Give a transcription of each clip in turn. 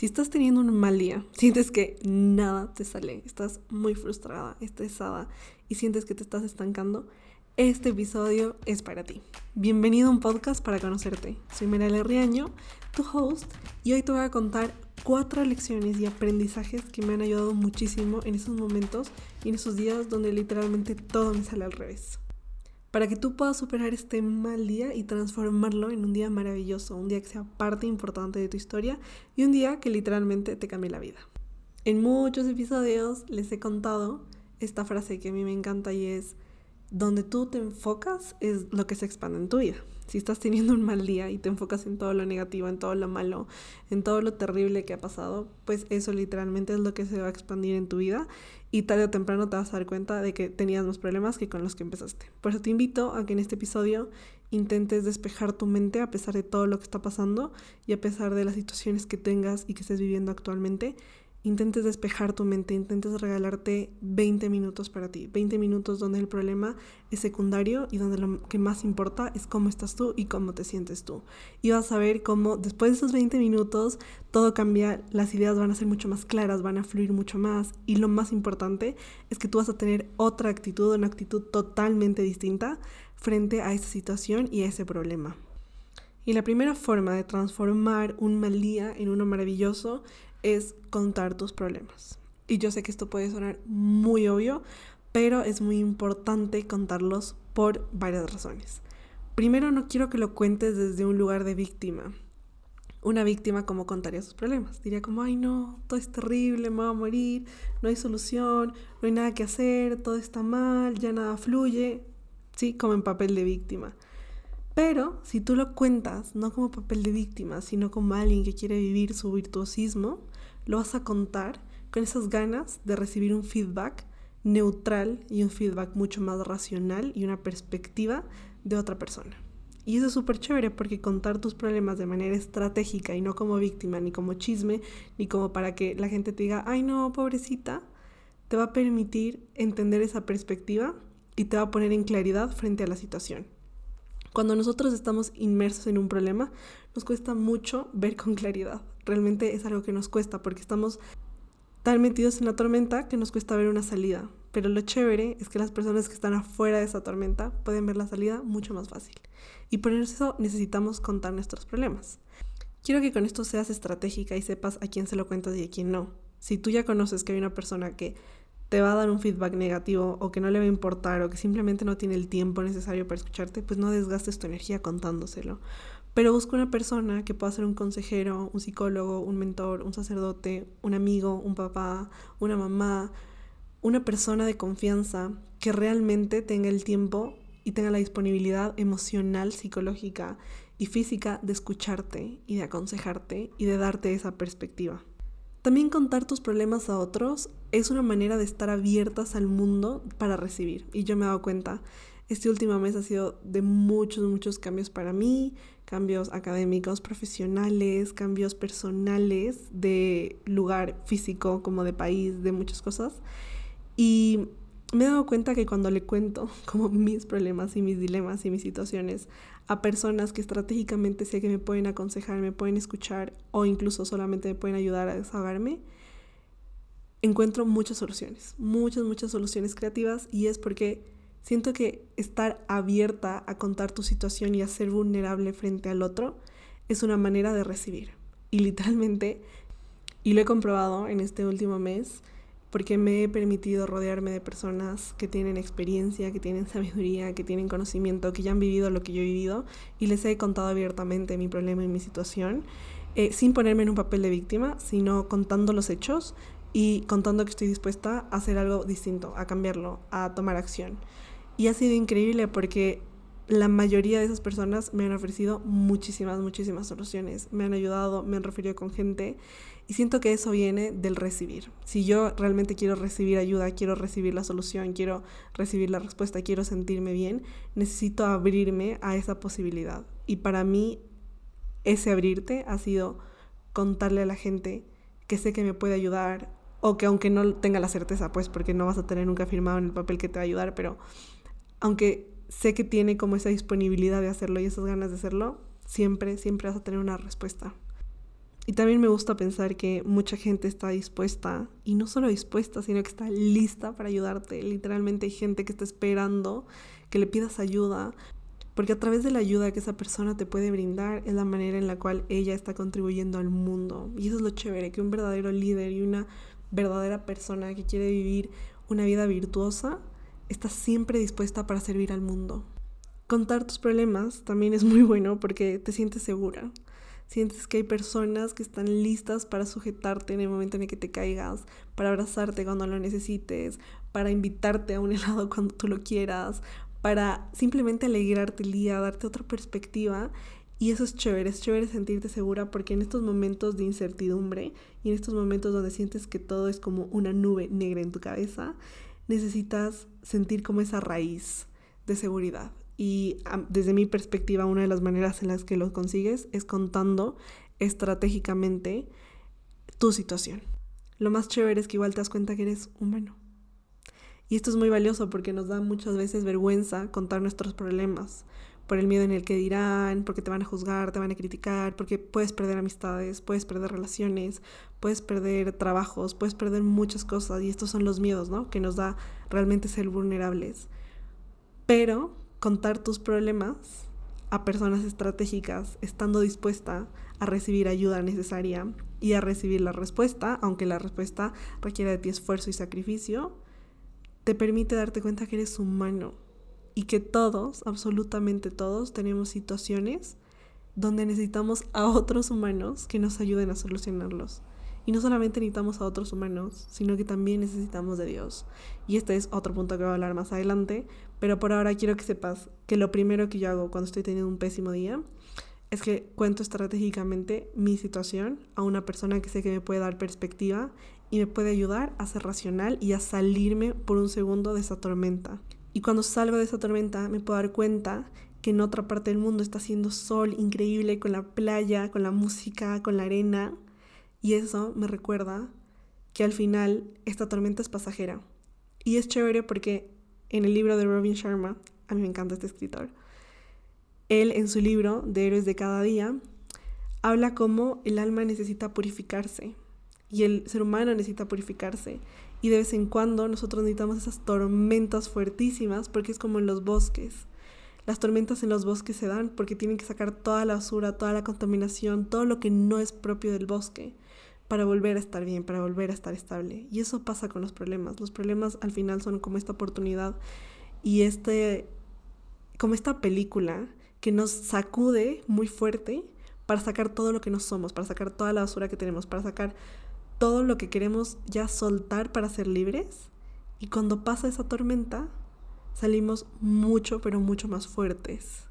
Si estás teniendo un mal día, sientes que nada te sale, estás muy frustrada, estresada y sientes que te estás estancando, este episodio es para ti. Bienvenido a un podcast para conocerte. Soy Merale Riaño, tu host, y hoy te voy a contar cuatro lecciones y aprendizajes que me han ayudado muchísimo en esos momentos y en esos días donde literalmente todo me sale al revés para que tú puedas superar este mal día y transformarlo en un día maravilloso, un día que sea parte importante de tu historia y un día que literalmente te cambie la vida. En muchos episodios les he contado esta frase que a mí me encanta y es, donde tú te enfocas es lo que se expande en tu vida. Si estás teniendo un mal día y te enfocas en todo lo negativo, en todo lo malo, en todo lo terrible que ha pasado, pues eso literalmente es lo que se va a expandir en tu vida y tarde o temprano te vas a dar cuenta de que tenías más problemas que con los que empezaste. Por eso te invito a que en este episodio intentes despejar tu mente a pesar de todo lo que está pasando y a pesar de las situaciones que tengas y que estés viviendo actualmente intentes despejar tu mente, intentes regalarte 20 minutos para ti, 20 minutos donde el problema es secundario y donde lo que más importa es cómo estás tú y cómo te sientes tú. Y vas a ver cómo después de esos 20 minutos todo cambia, las ideas van a ser mucho más claras, van a fluir mucho más y lo más importante es que tú vas a tener otra actitud, una actitud totalmente distinta frente a esa situación y a ese problema. Y la primera forma de transformar un mal día en uno maravilloso es contar tus problemas. Y yo sé que esto puede sonar muy obvio, pero es muy importante contarlos por varias razones. Primero, no quiero que lo cuentes desde un lugar de víctima. Una víctima como contaría sus problemas. Diría como, ay no, todo es terrible, me voy a morir, no hay solución, no hay nada que hacer, todo está mal, ya nada fluye. Sí, como en papel de víctima. Pero si tú lo cuentas no como papel de víctima, sino como alguien que quiere vivir su virtuosismo, lo vas a contar con esas ganas de recibir un feedback neutral y un feedback mucho más racional y una perspectiva de otra persona. Y eso es súper chévere porque contar tus problemas de manera estratégica y no como víctima, ni como chisme, ni como para que la gente te diga, ay no, pobrecita, te va a permitir entender esa perspectiva y te va a poner en claridad frente a la situación. Cuando nosotros estamos inmersos en un problema, nos cuesta mucho ver con claridad. Realmente es algo que nos cuesta porque estamos tan metidos en la tormenta que nos cuesta ver una salida. Pero lo chévere es que las personas que están afuera de esa tormenta pueden ver la salida mucho más fácil. Y por eso necesitamos contar nuestros problemas. Quiero que con esto seas estratégica y sepas a quién se lo cuentas y a quién no. Si tú ya conoces que hay una persona que te va a dar un feedback negativo o que no le va a importar o que simplemente no tiene el tiempo necesario para escucharte, pues no desgastes tu energía contándoselo. Pero busca una persona que pueda ser un consejero, un psicólogo, un mentor, un sacerdote, un amigo, un papá, una mamá, una persona de confianza que realmente tenga el tiempo y tenga la disponibilidad emocional, psicológica y física de escucharte y de aconsejarte y de darte esa perspectiva. También contar tus problemas a otros es una manera de estar abiertas al mundo para recibir. Y yo me he dado cuenta, este último mes ha sido de muchos, muchos cambios para mí, cambios académicos, profesionales, cambios personales, de lugar físico como de país, de muchas cosas. Y me he dado cuenta que cuando le cuento como mis problemas y mis dilemas y mis situaciones a personas que estratégicamente sé que me pueden aconsejar, me pueden escuchar o incluso solamente me pueden ayudar a desahogarme, encuentro muchas soluciones, muchas, muchas soluciones creativas y es porque siento que estar abierta a contar tu situación y a ser vulnerable frente al otro es una manera de recibir. Y literalmente, y lo he comprobado en este último mes, porque me he permitido rodearme de personas que tienen experiencia, que tienen sabiduría, que tienen conocimiento, que ya han vivido lo que yo he vivido y les he contado abiertamente mi problema y mi situación, eh, sin ponerme en un papel de víctima, sino contando los hechos y contando que estoy dispuesta a hacer algo distinto, a cambiarlo, a tomar acción. Y ha sido increíble porque la mayoría de esas personas me han ofrecido muchísimas, muchísimas soluciones. Me han ayudado, me han referido con gente y siento que eso viene del recibir. Si yo realmente quiero recibir ayuda, quiero recibir la solución, quiero recibir la respuesta, quiero sentirme bien, necesito abrirme a esa posibilidad. Y para mí ese abrirte ha sido contarle a la gente que sé que me puede ayudar o que aunque no tenga la certeza, pues porque no vas a tener nunca firmado en el papel que te va a ayudar, pero aunque sé que tiene como esa disponibilidad de hacerlo y esas ganas de hacerlo, siempre, siempre vas a tener una respuesta. Y también me gusta pensar que mucha gente está dispuesta, y no solo dispuesta, sino que está lista para ayudarte. Literalmente hay gente que está esperando que le pidas ayuda, porque a través de la ayuda que esa persona te puede brindar es la manera en la cual ella está contribuyendo al mundo. Y eso es lo chévere, que un verdadero líder y una verdadera persona que quiere vivir una vida virtuosa está siempre dispuesta para servir al mundo. Contar tus problemas también es muy bueno porque te sientes segura. Sientes que hay personas que están listas para sujetarte en el momento en el que te caigas, para abrazarte cuando lo necesites, para invitarte a un helado cuando tú lo quieras, para simplemente alegrarte el día, darte otra perspectiva. Y eso es chévere, es chévere sentirte segura porque en estos momentos de incertidumbre y en estos momentos donde sientes que todo es como una nube negra en tu cabeza, necesitas sentir como esa raíz de seguridad. Y desde mi perspectiva, una de las maneras en las que lo consigues es contando estratégicamente tu situación. Lo más chévere es que igual te das cuenta que eres humano. Y esto es muy valioso porque nos da muchas veces vergüenza contar nuestros problemas por el miedo en el que dirán, porque te van a juzgar, te van a criticar, porque puedes perder amistades, puedes perder relaciones, puedes perder trabajos, puedes perder muchas cosas y estos son los miedos, ¿no? Que nos da realmente ser vulnerables. Pero contar tus problemas a personas estratégicas, estando dispuesta a recibir ayuda necesaria y a recibir la respuesta, aunque la respuesta requiera de ti esfuerzo y sacrificio, te permite darte cuenta que eres humano y que todos, absolutamente todos, tenemos situaciones donde necesitamos a otros humanos que nos ayuden a solucionarlos. Y no solamente necesitamos a otros humanos, sino que también necesitamos de Dios. Y este es otro punto que voy a hablar más adelante, pero por ahora quiero que sepas que lo primero que yo hago cuando estoy teniendo un pésimo día es que cuento estratégicamente mi situación a una persona que sé que me puede dar perspectiva y me puede ayudar a ser racional y a salirme por un segundo de esa tormenta. Y cuando salgo de esa tormenta me puedo dar cuenta que en otra parte del mundo está haciendo sol increíble con la playa, con la música, con la arena. Y eso me recuerda que al final esta tormenta es pasajera. Y es chévere porque en el libro de Robin Sharma, a mí me encanta este escritor, él en su libro de Héroes de cada día habla cómo el alma necesita purificarse y el ser humano necesita purificarse. Y de vez en cuando nosotros necesitamos esas tormentas fuertísimas porque es como en los bosques. Las tormentas en los bosques se dan porque tienen que sacar toda la basura, toda la contaminación, todo lo que no es propio del bosque para volver a estar bien, para volver a estar estable. Y eso pasa con los problemas. Los problemas al final son como esta oportunidad y este como esta película que nos sacude muy fuerte para sacar todo lo que no somos, para sacar toda la basura que tenemos, para sacar todo lo que queremos ya soltar para ser libres. Y cuando pasa esa tormenta, salimos mucho, pero mucho más fuertes.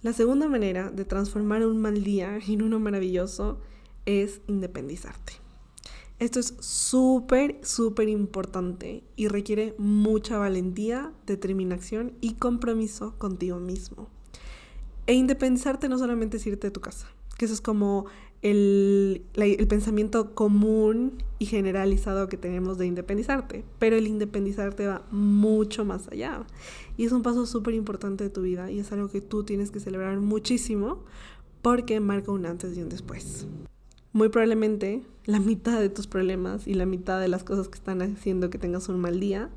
La segunda manera de transformar un mal día en uno maravilloso es independizarte. Esto es súper, súper importante y requiere mucha valentía, determinación y compromiso contigo mismo. E independizarte no solamente es irte de tu casa, que eso es como el, el, pensamiento común y generalizado que tenemos de independizarte, pero el independizarte va mucho más allá. Y es un paso súper importante de tu vida y es algo que tú tienes que celebrar muchísimo porque marca un antes y un después. Muy probablemente la mitad de tus problemas y la mitad de las cosas que están haciendo que tengas un mal día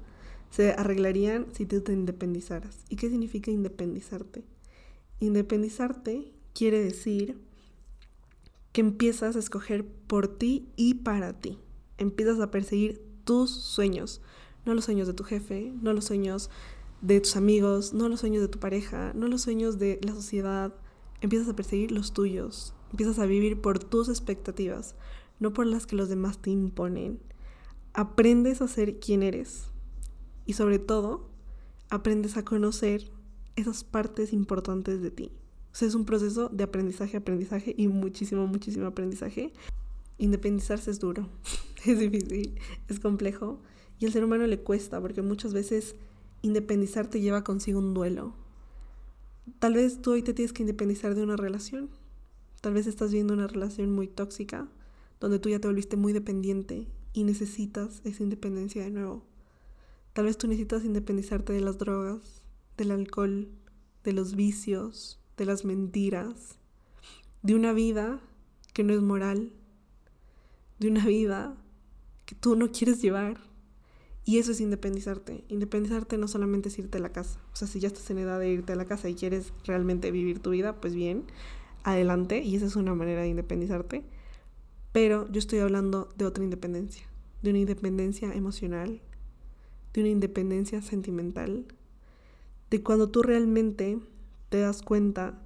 se arreglarían si tú te independizaras. ¿Y qué significa independizarte? Independizarte quiere decir que empiezas a escoger por ti y para ti. Empiezas a perseguir tus sueños, no los sueños de tu jefe, no los sueños de tus amigos, no los sueños de tu pareja, no los sueños de la sociedad. Empiezas a perseguir los tuyos, empiezas a vivir por tus expectativas, no por las que los demás te imponen. Aprendes a ser quien eres y sobre todo aprendes a conocer esas partes importantes de ti. O sea, es un proceso de aprendizaje, aprendizaje y muchísimo, muchísimo aprendizaje. Independizarse es duro, es difícil, es complejo y al ser humano le cuesta porque muchas veces independizarte lleva consigo un duelo. Tal vez tú hoy te tienes que independizar de una relación. Tal vez estás viendo una relación muy tóxica donde tú ya te volviste muy dependiente y necesitas esa independencia de nuevo. Tal vez tú necesitas independizarte de las drogas, del alcohol, de los vicios, de las mentiras, de una vida que no es moral, de una vida que tú no quieres llevar. Y eso es independizarte. Independizarte no solamente es irte a la casa. O sea, si ya estás en edad de irte a la casa y quieres realmente vivir tu vida, pues bien, adelante. Y esa es una manera de independizarte. Pero yo estoy hablando de otra independencia. De una independencia emocional. De una independencia sentimental. De cuando tú realmente te das cuenta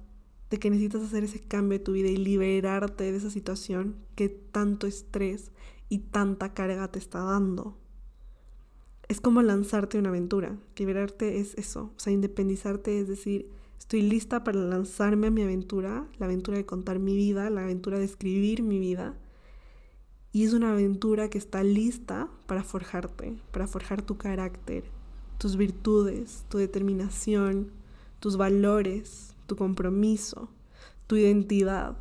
de que necesitas hacer ese cambio de tu vida y liberarte de esa situación que tanto estrés y tanta carga te está dando es como lanzarte una aventura. Liberarte es eso, o sea, independizarte es decir, estoy lista para lanzarme a mi aventura, la aventura de contar mi vida, la aventura de escribir mi vida. Y es una aventura que está lista para forjarte, para forjar tu carácter, tus virtudes, tu determinación, tus valores, tu compromiso, tu identidad.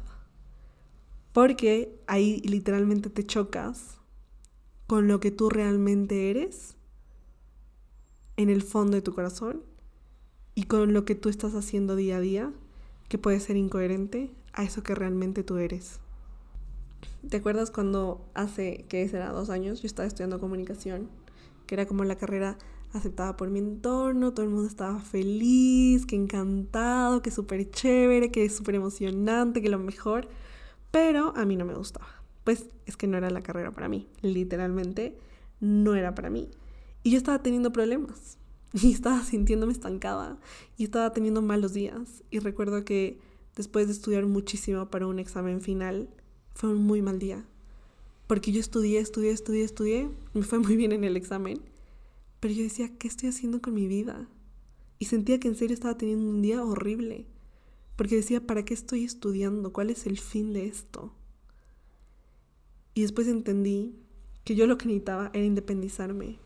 Porque ahí literalmente te chocas con lo que tú realmente eres en el fondo de tu corazón y con lo que tú estás haciendo día a día que puede ser incoherente a eso que realmente tú eres. ¿Te acuerdas cuando hace, que será dos años, yo estaba estudiando comunicación, que era como la carrera aceptada por mi entorno, todo el mundo estaba feliz, que encantado, que súper chévere, que súper emocionante, que lo mejor, pero a mí no me gustaba. Pues es que no era la carrera para mí, literalmente no era para mí. Y yo estaba teniendo problemas y estaba sintiéndome estancada y estaba teniendo malos días. Y recuerdo que después de estudiar muchísimo para un examen final, fue un muy mal día. Porque yo estudié, estudié, estudié, estudié, me fue muy bien en el examen, pero yo decía, ¿qué estoy haciendo con mi vida? Y sentía que en serio estaba teniendo un día horrible, porque decía, ¿para qué estoy estudiando? ¿Cuál es el fin de esto? Y después entendí que yo lo que necesitaba era independizarme,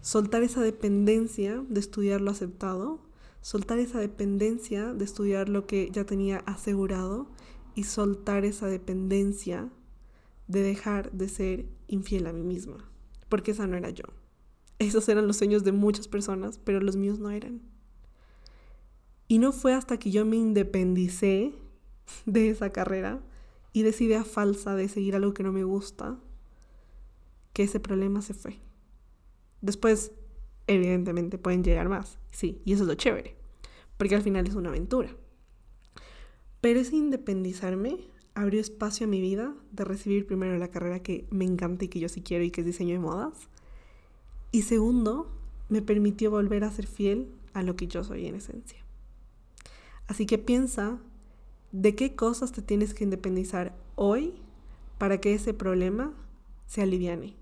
soltar esa dependencia de estudiar lo aceptado, soltar esa dependencia de estudiar lo que ya tenía asegurado y soltar esa dependencia de dejar de ser infiel a mí misma, porque esa no era yo. Esos eran los sueños de muchas personas, pero los míos no eran. Y no fue hasta que yo me independicé de esa carrera y decidí a falsa de seguir algo que no me gusta, que ese problema se fue. Después, evidentemente, pueden llegar más, sí, y eso es lo chévere, porque al final es una aventura. Pero ese independizarme abrió espacio a mi vida de recibir primero la carrera que me encanta y que yo sí quiero y que es diseño de modas. Y segundo, me permitió volver a ser fiel a lo que yo soy en esencia. Así que piensa de qué cosas te tienes que independizar hoy para que ese problema se aliviane.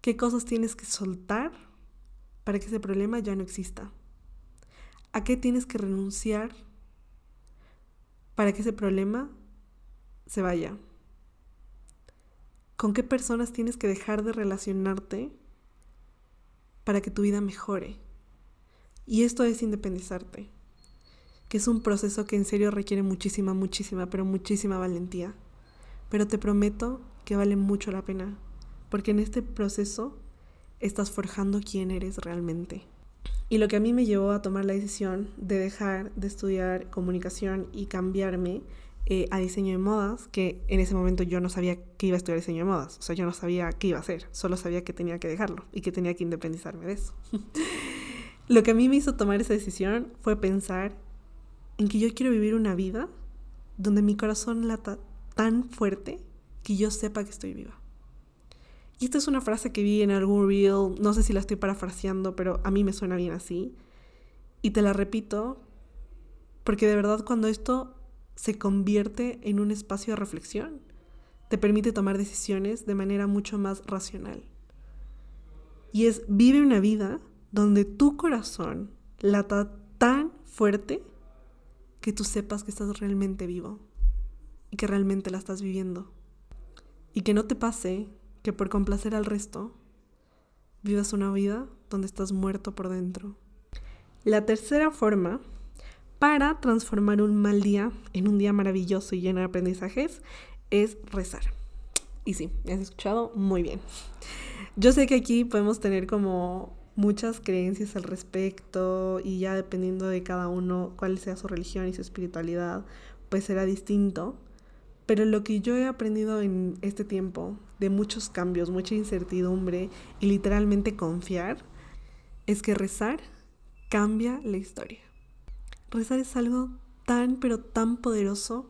¿Qué cosas tienes que soltar para que ese problema ya no exista? ¿A qué tienes que renunciar para que ese problema se vaya? ¿Con qué personas tienes que dejar de relacionarte para que tu vida mejore? Y esto es independizarte, que es un proceso que en serio requiere muchísima, muchísima, pero muchísima valentía. Pero te prometo que vale mucho la pena porque en este proceso estás forjando quién eres realmente. Y lo que a mí me llevó a tomar la decisión de dejar de estudiar comunicación y cambiarme eh, a diseño de modas, que en ese momento yo no sabía que iba a estudiar diseño de modas, o sea, yo no sabía qué iba a hacer, solo sabía que tenía que dejarlo y que tenía que independizarme de eso. lo que a mí me hizo tomar esa decisión fue pensar en que yo quiero vivir una vida donde mi corazón lata tan fuerte que yo sepa que estoy viva. Y esta es una frase que vi en algún reel, no sé si la estoy parafraseando, pero a mí me suena bien así. Y te la repito, porque de verdad cuando esto se convierte en un espacio de reflexión, te permite tomar decisiones de manera mucho más racional. Y es vive una vida donde tu corazón lata tan fuerte que tú sepas que estás realmente vivo y que realmente la estás viviendo. Y que no te pase que por complacer al resto vivas una vida donde estás muerto por dentro. La tercera forma para transformar un mal día en un día maravilloso y lleno de aprendizajes es rezar. Y sí, me has escuchado muy bien. Yo sé que aquí podemos tener como muchas creencias al respecto y ya dependiendo de cada uno cuál sea su religión y su espiritualidad, pues será distinto. Pero lo que yo he aprendido en este tiempo, de muchos cambios, mucha incertidumbre y literalmente confiar, es que rezar cambia la historia. Rezar es algo tan, pero tan poderoso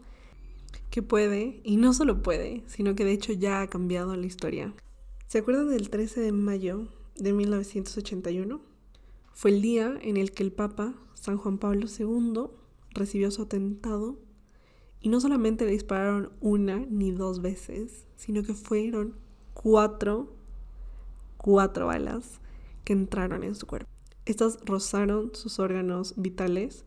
que puede, y no solo puede, sino que de hecho ya ha cambiado la historia. ¿Se acuerdan del 13 de mayo de 1981? Fue el día en el que el Papa, San Juan Pablo II, recibió su atentado y no solamente le dispararon una ni dos veces, sino que fueron cuatro, cuatro balas que entraron en su cuerpo. Estas rozaron sus órganos vitales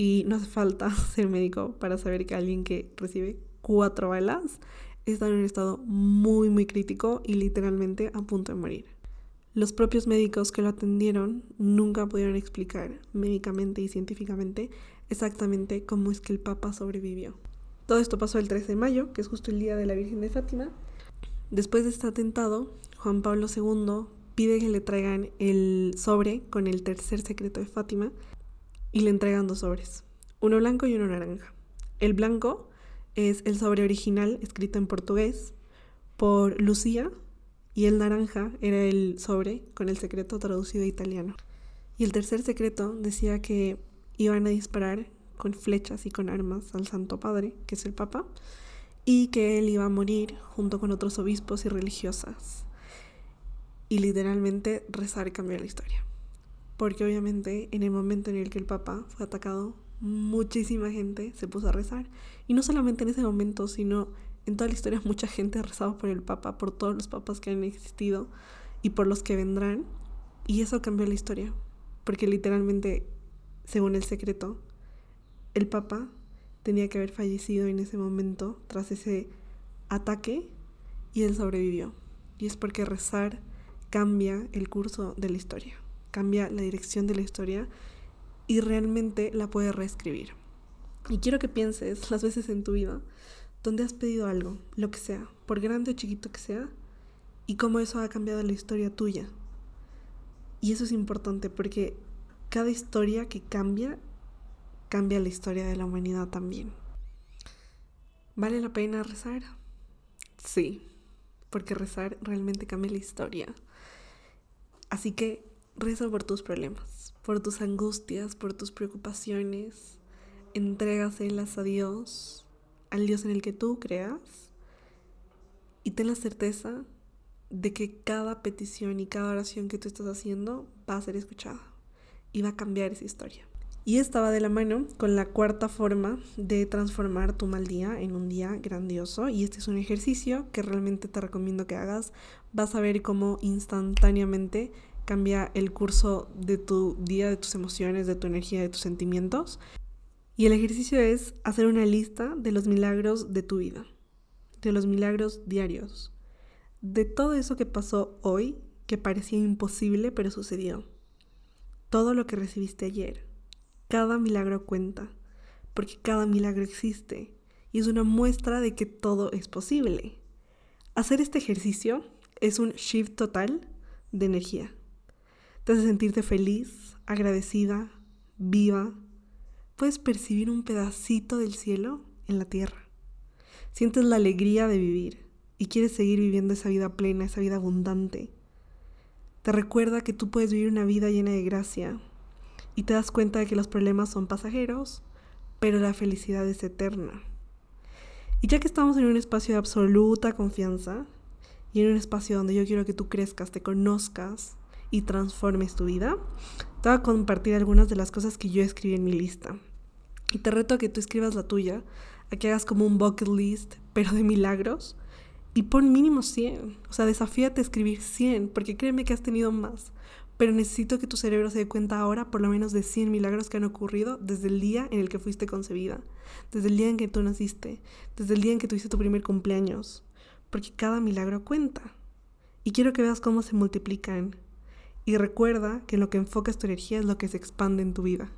y no hace falta ser médico para saber que alguien que recibe cuatro balas está en un estado muy, muy crítico y literalmente a punto de morir. Los propios médicos que lo atendieron nunca pudieron explicar médicamente y científicamente exactamente cómo es que el Papa sobrevivió. Todo esto pasó el 13 de mayo, que es justo el día de la Virgen de Fátima. Después de este atentado, Juan Pablo II pide que le traigan el sobre con el tercer secreto de Fátima y le entregan dos sobres, uno blanco y uno naranja. El blanco es el sobre original escrito en portugués por Lucía y el naranja era el sobre con el secreto traducido a italiano. Y el tercer secreto decía que iban a disparar con flechas y con armas al Santo Padre, que es el Papa, y que él iba a morir junto con otros obispos y religiosas. Y literalmente rezar cambió la historia. Porque obviamente en el momento en el que el Papa fue atacado, muchísima gente se puso a rezar. Y no solamente en ese momento, sino en toda la historia mucha gente ha rezado por el Papa, por todos los papas que han existido y por los que vendrán. Y eso cambió la historia. Porque literalmente, según el secreto, el Papa tenía que haber fallecido en ese momento tras ese ataque y él sobrevivió. Y es porque rezar cambia el curso de la historia, cambia la dirección de la historia y realmente la puede reescribir. Y quiero que pienses las veces en tu vida donde has pedido algo, lo que sea, por grande o chiquito que sea, y cómo eso ha cambiado la historia tuya. Y eso es importante porque cada historia que cambia cambia la historia de la humanidad también. ¿Vale la pena rezar? Sí, porque rezar realmente cambia la historia. Así que reza por tus problemas, por tus angustias, por tus preocupaciones. Entrégaselas a Dios, al Dios en el que tú creas, y ten la certeza de que cada petición y cada oración que tú estás haciendo va a ser escuchada y va a cambiar esa historia. Y estaba de la mano con la cuarta forma de transformar tu mal día en un día grandioso. Y este es un ejercicio que realmente te recomiendo que hagas. Vas a ver cómo instantáneamente cambia el curso de tu día, de tus emociones, de tu energía, de tus sentimientos. Y el ejercicio es hacer una lista de los milagros de tu vida, de los milagros diarios, de todo eso que pasó hoy, que parecía imposible, pero sucedió. Todo lo que recibiste ayer, cada milagro cuenta, porque cada milagro existe y es una muestra de que todo es posible. Hacer este ejercicio es un shift total de energía. Te hace sentirte feliz, agradecida, viva. Puedes percibir un pedacito del cielo en la tierra. Sientes la alegría de vivir y quieres seguir viviendo esa vida plena, esa vida abundante. Te recuerda que tú puedes vivir una vida llena de gracia, y te das cuenta de que los problemas son pasajeros, pero la felicidad es eterna. Y ya que estamos en un espacio de absoluta confianza y en un espacio donde yo quiero que tú crezcas, te conozcas y transformes tu vida, te voy a compartir algunas de las cosas que yo escribí en mi lista. Y te reto a que tú escribas la tuya, a que hagas como un bucket list, pero de milagros, y pon mínimo 100. O sea, desafíate a escribir 100, porque créeme que has tenido más pero necesito que tu cerebro se dé cuenta ahora por lo menos de 100 milagros que han ocurrido desde el día en el que fuiste concebida, desde el día en que tú naciste, desde el día en que tuviste tu primer cumpleaños, porque cada milagro cuenta. Y quiero que veas cómo se multiplican. Y recuerda que lo que enfocas tu energía es lo que se expande en tu vida.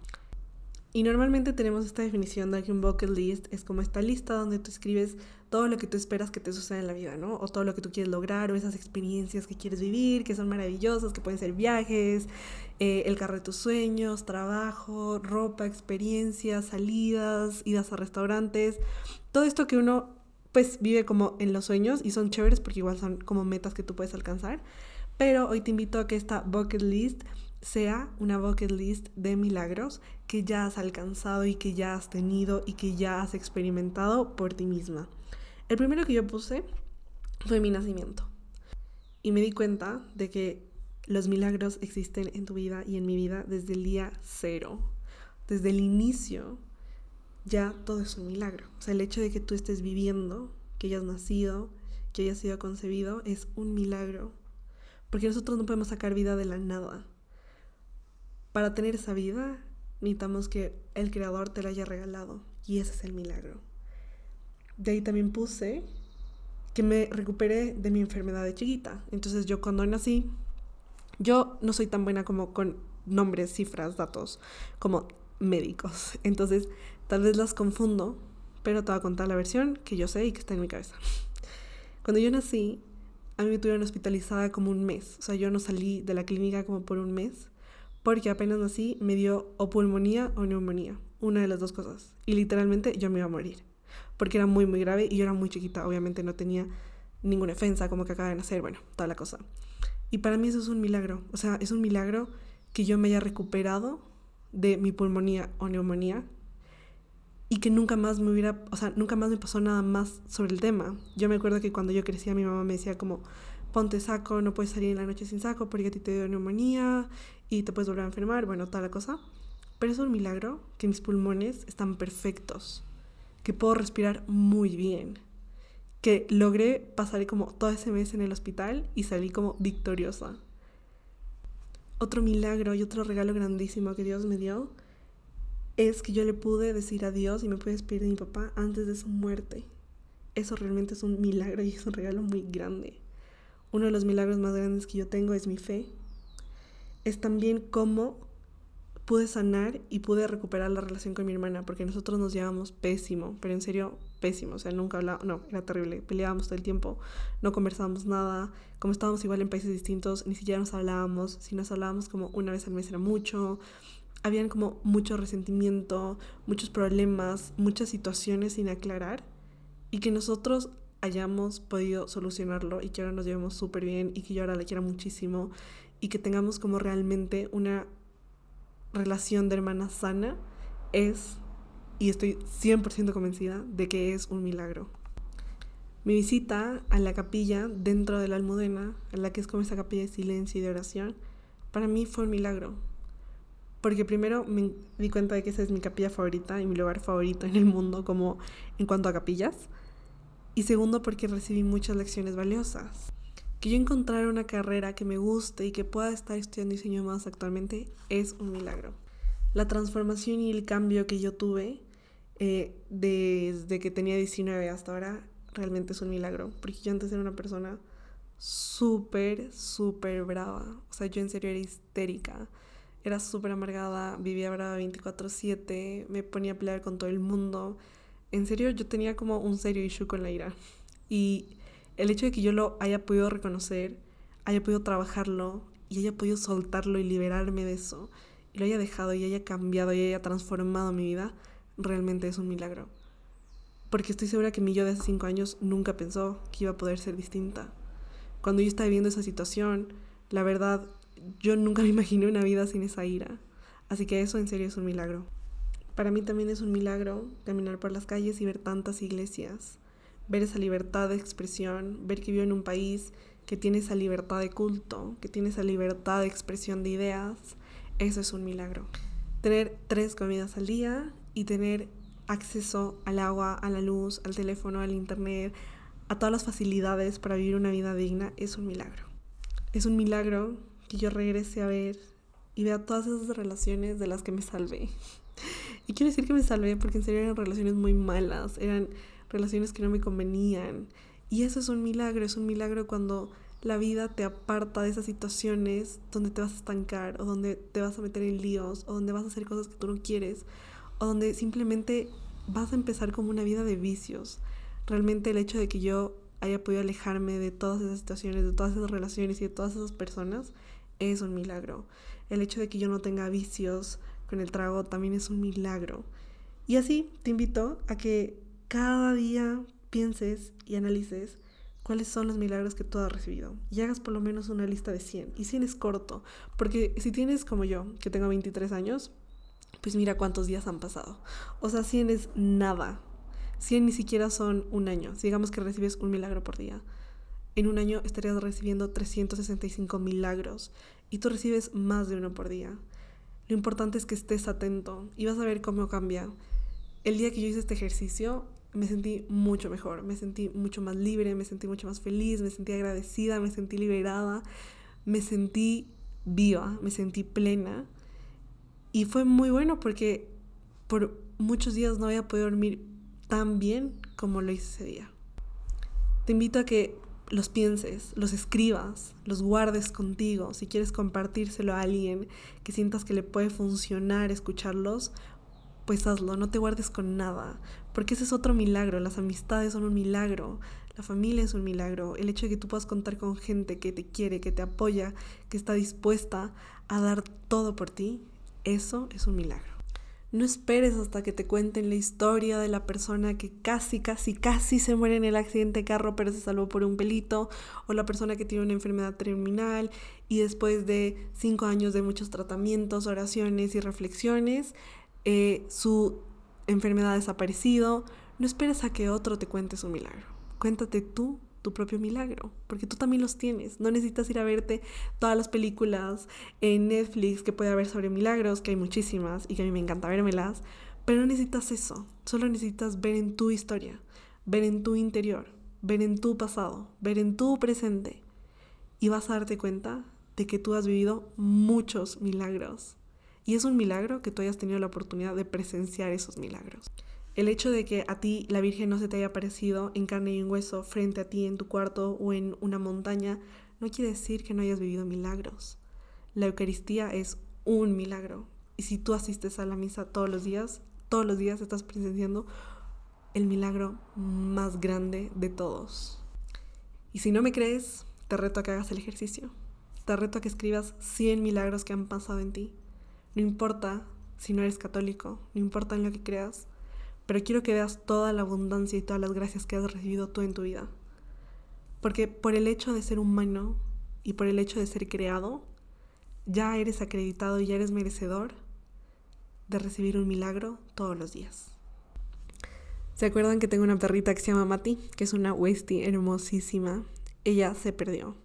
Y normalmente tenemos esta definición de que un bucket list es como esta lista donde tú escribes todo lo que tú esperas que te suceda en la vida, ¿no? O todo lo que tú quieres lograr, o esas experiencias que quieres vivir, que son maravillosas, que pueden ser viajes, eh, el carro de tus sueños, trabajo, ropa, experiencias, salidas, idas a restaurantes, todo esto que uno pues vive como en los sueños y son chéveres porque igual son como metas que tú puedes alcanzar. Pero hoy te invito a que esta bucket list sea una bucket list de milagros que ya has alcanzado y que ya has tenido y que ya has experimentado por ti misma. El primero que yo puse fue mi nacimiento. Y me di cuenta de que los milagros existen en tu vida y en mi vida desde el día cero. Desde el inicio ya todo es un milagro. O sea, el hecho de que tú estés viviendo, que hayas nacido, que hayas sido concebido, es un milagro. Porque nosotros no podemos sacar vida de la nada. Para tener esa vida, necesitamos que el Creador te la haya regalado. Y ese es el milagro. De ahí también puse que me recuperé de mi enfermedad de chiquita. Entonces yo cuando nací, yo no soy tan buena como con nombres, cifras, datos, como médicos. Entonces tal vez las confundo, pero te voy a contar la versión que yo sé y que está en mi cabeza. Cuando yo nací, a mí me tuvieron hospitalizada como un mes. O sea, yo no salí de la clínica como por un mes, porque apenas nací me dio o pulmonía o neumonía, una de las dos cosas. Y literalmente yo me iba a morir porque era muy, muy grave y yo era muy chiquita, obviamente no tenía ninguna defensa, como que acaba de nacer, bueno, toda la cosa. Y para mí eso es un milagro, o sea, es un milagro que yo me haya recuperado de mi pulmonía o neumonía y que nunca más me hubiera, o sea, nunca más me pasó nada más sobre el tema. Yo me acuerdo que cuando yo crecía mi mamá me decía como, ponte saco, no puedes salir en la noche sin saco porque a ti te dio neumonía y te puedes volver a enfermar, bueno, toda la cosa. Pero es un milagro que mis pulmones están perfectos que puedo respirar muy bien, que logré pasar como todo ese mes en el hospital y salí como victoriosa. Otro milagro y otro regalo grandísimo que Dios me dio es que yo le pude decir adiós y me pude despedir de mi papá antes de su muerte. Eso realmente es un milagro y es un regalo muy grande. Uno de los milagros más grandes que yo tengo es mi fe. Es también como pude sanar y pude recuperar la relación con mi hermana, porque nosotros nos llevábamos pésimo, pero en serio pésimo, o sea, nunca hablábamos, no, era terrible, peleábamos todo el tiempo, no conversábamos nada, como estábamos igual en países distintos, ni siquiera nos hablábamos, si nos hablábamos como una vez al mes era mucho, habían como mucho resentimiento, muchos problemas, muchas situaciones sin aclarar, y que nosotros hayamos podido solucionarlo y que ahora nos llevemos súper bien y que yo ahora la quiera muchísimo y que tengamos como realmente una relación de hermana sana es, y estoy 100% convencida, de que es un milagro. Mi visita a la capilla dentro de la almudena, en la que es como esa capilla de silencio y de oración, para mí fue un milagro. Porque primero me di cuenta de que esa es mi capilla favorita y mi lugar favorito en el mundo como en cuanto a capillas. Y segundo porque recibí muchas lecciones valiosas que yo encontrar una carrera que me guste y que pueda estar estudiando diseño más actualmente es un milagro. La transformación y el cambio que yo tuve eh, desde que tenía 19 hasta ahora realmente es un milagro, porque yo antes era una persona súper, súper brava. O sea, yo en serio era histérica. Era súper amargada, vivía brava 24/7, me ponía a pelear con todo el mundo. En serio, yo tenía como un serio issue con la ira. Y el hecho de que yo lo haya podido reconocer, haya podido trabajarlo y haya podido soltarlo y liberarme de eso, y lo haya dejado y haya cambiado y haya transformado mi vida, realmente es un milagro. Porque estoy segura que mi yo de hace cinco años nunca pensó que iba a poder ser distinta. Cuando yo estaba viviendo esa situación, la verdad, yo nunca me imaginé una vida sin esa ira. Así que eso en serio es un milagro. Para mí también es un milagro caminar por las calles y ver tantas iglesias ver esa libertad de expresión, ver que vivo en un país que tiene esa libertad de culto, que tiene esa libertad de expresión de ideas, eso es un milagro. Tener tres comidas al día y tener acceso al agua, a la luz, al teléfono, al internet, a todas las facilidades para vivir una vida digna es un milagro. Es un milagro que yo regrese a ver y vea todas esas relaciones de las que me salvé. Y quiero decir que me salvé porque en serio eran relaciones muy malas, eran relaciones que no me convenían. Y eso es un milagro, es un milagro cuando la vida te aparta de esas situaciones donde te vas a estancar o donde te vas a meter en líos o donde vas a hacer cosas que tú no quieres o donde simplemente vas a empezar como una vida de vicios. Realmente el hecho de que yo haya podido alejarme de todas esas situaciones, de todas esas relaciones y de todas esas personas es un milagro. El hecho de que yo no tenga vicios con el trago también es un milagro. Y así te invito a que cada día pienses y analices cuáles son los milagros que tú has recibido y hagas por lo menos una lista de 100. Y 100 es corto, porque si tienes como yo, que tengo 23 años, pues mira cuántos días han pasado. O sea, 100 es nada. 100 ni siquiera son un año. Digamos que recibes un milagro por día. En un año estarías recibiendo 365 milagros y tú recibes más de uno por día. Lo importante es que estés atento y vas a ver cómo cambia. El día que yo hice este ejercicio, me sentí mucho mejor, me sentí mucho más libre, me sentí mucho más feliz, me sentí agradecida, me sentí liberada, me sentí viva, me sentí plena. Y fue muy bueno porque por muchos días no había podido dormir tan bien como lo hice ese día. Te invito a que los pienses, los escribas, los guardes contigo. Si quieres compartírselo a alguien que sientas que le puede funcionar escucharlos, pues hazlo, no te guardes con nada, porque ese es otro milagro, las amistades son un milagro, la familia es un milagro, el hecho de que tú puedas contar con gente que te quiere, que te apoya, que está dispuesta a dar todo por ti, eso es un milagro. No esperes hasta que te cuenten la historia de la persona que casi, casi, casi se muere en el accidente de carro pero se salvó por un pelito, o la persona que tiene una enfermedad terminal y después de cinco años de muchos tratamientos, oraciones y reflexiones, eh, su enfermedad ha desaparecido. No esperes a que otro te cuente su milagro. Cuéntate tú tu propio milagro, porque tú también los tienes. No necesitas ir a verte todas las películas en Netflix que puede haber sobre milagros, que hay muchísimas y que a mí me encanta vérmelas, pero no necesitas eso. Solo necesitas ver en tu historia, ver en tu interior, ver en tu pasado, ver en tu presente y vas a darte cuenta de que tú has vivido muchos milagros y es un milagro que tú hayas tenido la oportunidad de presenciar esos milagros. El hecho de que a ti la Virgen no se te haya aparecido en carne y en hueso frente a ti en tu cuarto o en una montaña no quiere decir que no hayas vivido milagros. La Eucaristía es un milagro. Y si tú asistes a la misa todos los días, todos los días estás presenciando el milagro más grande de todos. Y si no me crees, te reto a que hagas el ejercicio. Te reto a que escribas 100 milagros que han pasado en ti. No importa si no eres católico, no importa en lo que creas, pero quiero que veas toda la abundancia y todas las gracias que has recibido tú en tu vida. Porque por el hecho de ser humano y por el hecho de ser creado, ya eres acreditado y ya eres merecedor de recibir un milagro todos los días. ¿Se acuerdan que tengo una perrita que se llama Mati? Que es una Westie hermosísima. Ella se perdió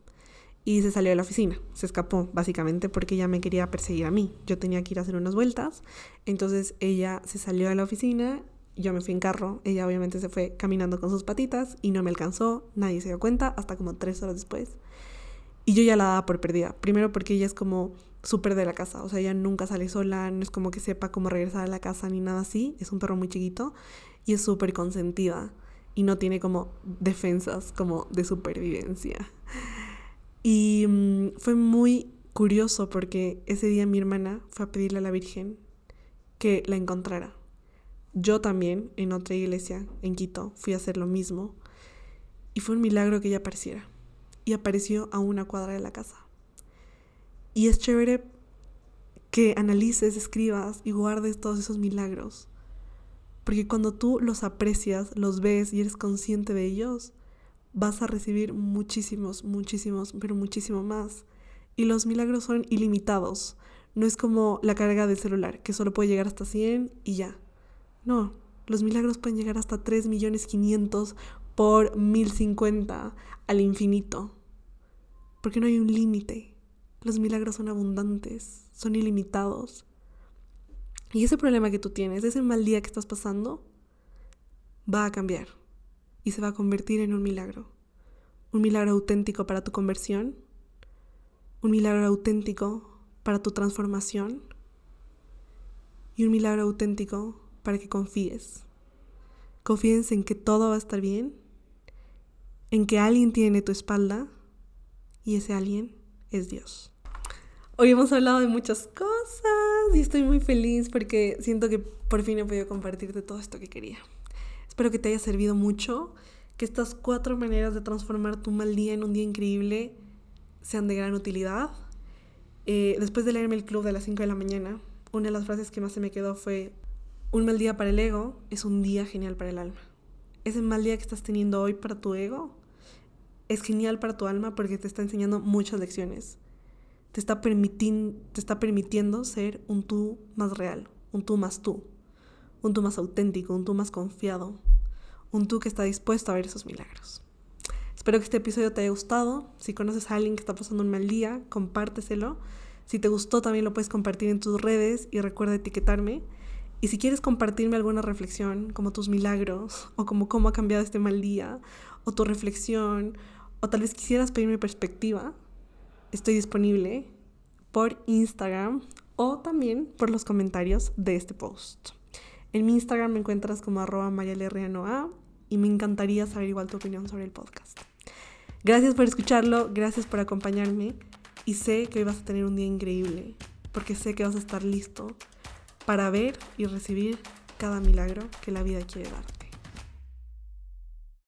y se salió de la oficina. Se escapó, básicamente, porque ella me quería perseguir a mí. Yo tenía que ir a hacer unas vueltas. Entonces ella se salió de la oficina, yo me fui en carro. Ella obviamente se fue caminando con sus patitas y no me alcanzó. Nadie se dio cuenta hasta como tres horas después. Y yo ya la daba por perdida. Primero porque ella es como súper de la casa. O sea, ella nunca sale sola, no es como que sepa cómo regresar a la casa ni nada así. Es un perro muy chiquito y es súper consentida. Y no tiene como defensas como de supervivencia. Y mm, fue muy curioso porque ese día mi hermana fue a pedirle a la Virgen que la encontrara. Yo también, en otra iglesia, en Quito, fui a hacer lo mismo. Y fue un milagro que ella apareciera. Y apareció a una cuadra de la casa. Y es chévere que analices, escribas y guardes todos esos milagros. Porque cuando tú los aprecias, los ves y eres consciente de ellos, vas a recibir muchísimos, muchísimos, pero muchísimo más. Y los milagros son ilimitados. No es como la carga del celular, que solo puede llegar hasta 100 y ya. No, los milagros pueden llegar hasta 3 millones 500 por 1050 al infinito. Porque no hay un límite. Los milagros son abundantes, son ilimitados. Y ese problema que tú tienes, ese mal día que estás pasando, va a cambiar y se va a convertir en un milagro. Un milagro auténtico para tu conversión, un milagro auténtico para tu transformación y un milagro auténtico para que confíes. Confíes en que todo va a estar bien, en que alguien tiene tu espalda y ese alguien es Dios. Hoy hemos hablado de muchas cosas y estoy muy feliz porque siento que por fin he podido compartirte todo esto que quería. Espero que te haya servido mucho, que estas cuatro maneras de transformar tu mal día en un día increíble sean de gran utilidad. Eh, después de leerme el club de las 5 de la mañana, una de las frases que más se me quedó fue, un mal día para el ego es un día genial para el alma. ese mal día que estás teniendo hoy para tu ego es genial para tu alma porque te está enseñando muchas lecciones. Te está, te está permitiendo ser un tú más real, un tú más tú, un tú más auténtico, un tú más confiado, un tú que está dispuesto a ver esos milagros. Espero que este episodio te haya gustado. Si conoces a alguien que está pasando un mal día, compárteselo. Si te gustó, también lo puedes compartir en tus redes y recuerda etiquetarme. Y si quieres compartirme alguna reflexión, como tus milagros, o como cómo ha cambiado este mal día, o tu reflexión, o tal vez quisieras pedirme perspectiva, estoy disponible por Instagram o también por los comentarios de este post. En mi Instagram me encuentras como arroba y me encantaría saber igual tu opinión sobre el podcast. Gracias por escucharlo, gracias por acompañarme y sé que hoy vas a tener un día increíble porque sé que vas a estar listo para ver y recibir cada milagro que la vida quiere darte.